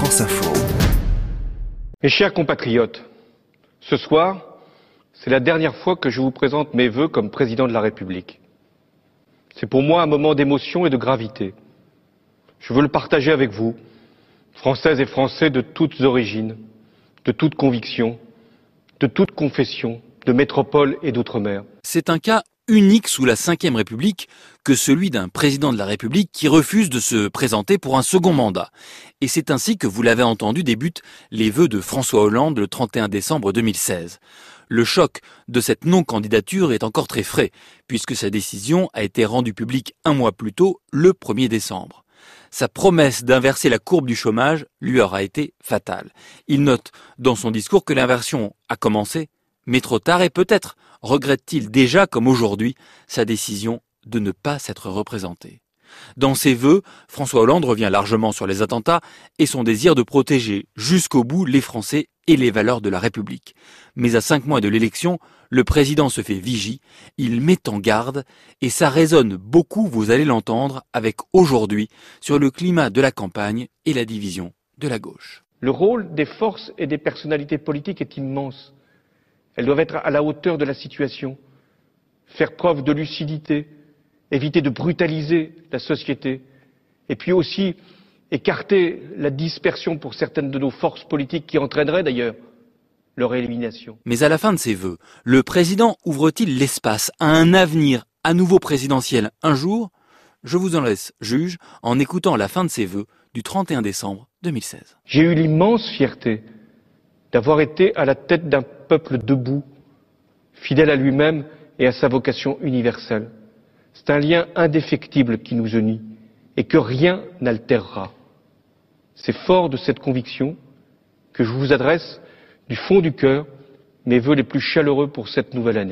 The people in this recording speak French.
France Info. Mes chers compatriotes, ce soir, c'est la dernière fois que je vous présente mes vœux comme président de la République. C'est pour moi un moment d'émotion et de gravité. Je veux le partager avec vous, Françaises et Français de toutes origines, de toutes convictions, de toutes confessions, de métropole et d'outre-mer. C'est un cas unique sous la Ve République que celui d'un président de la République qui refuse de se présenter pour un second mandat. Et c'est ainsi que vous l'avez entendu débutent les vœux de François Hollande le 31 décembre 2016. Le choc de cette non-candidature est encore très frais, puisque sa décision a été rendue publique un mois plus tôt, le 1er décembre. Sa promesse d'inverser la courbe du chômage lui aura été fatale. Il note dans son discours que l'inversion a commencé, mais trop tard et peut-être regrette-t-il déjà, comme aujourd'hui, sa décision de ne pas s'être représenté. Dans ses vœux, François Hollande revient largement sur les attentats et son désir de protéger jusqu'au bout les Français et les valeurs de la République. Mais à cinq mois de l'élection, le président se fait vigie, il met en garde, et ça résonne beaucoup, vous allez l'entendre, avec aujourd'hui, sur le climat de la campagne et la division de la gauche. Le rôle des forces et des personnalités politiques est immense. Elles doivent être à la hauteur de la situation, faire preuve de lucidité, éviter de brutaliser la société, et puis aussi écarter la dispersion pour certaines de nos forces politiques qui entraînerait d'ailleurs leur élimination. Mais à la fin de ses vœux, le président ouvre-t-il l'espace à un avenir à nouveau présidentiel un jour? Je vous en laisse juge en écoutant la fin de ses vœux du 31 décembre 2016. J'ai eu l'immense fierté d'avoir été à la tête d'un peuple debout, fidèle à lui-même et à sa vocation universelle. C'est un lien indéfectible qui nous unit et que rien n'altérera. C'est fort de cette conviction que je vous adresse du fond du cœur mes vœux les plus chaleureux pour cette nouvelle année.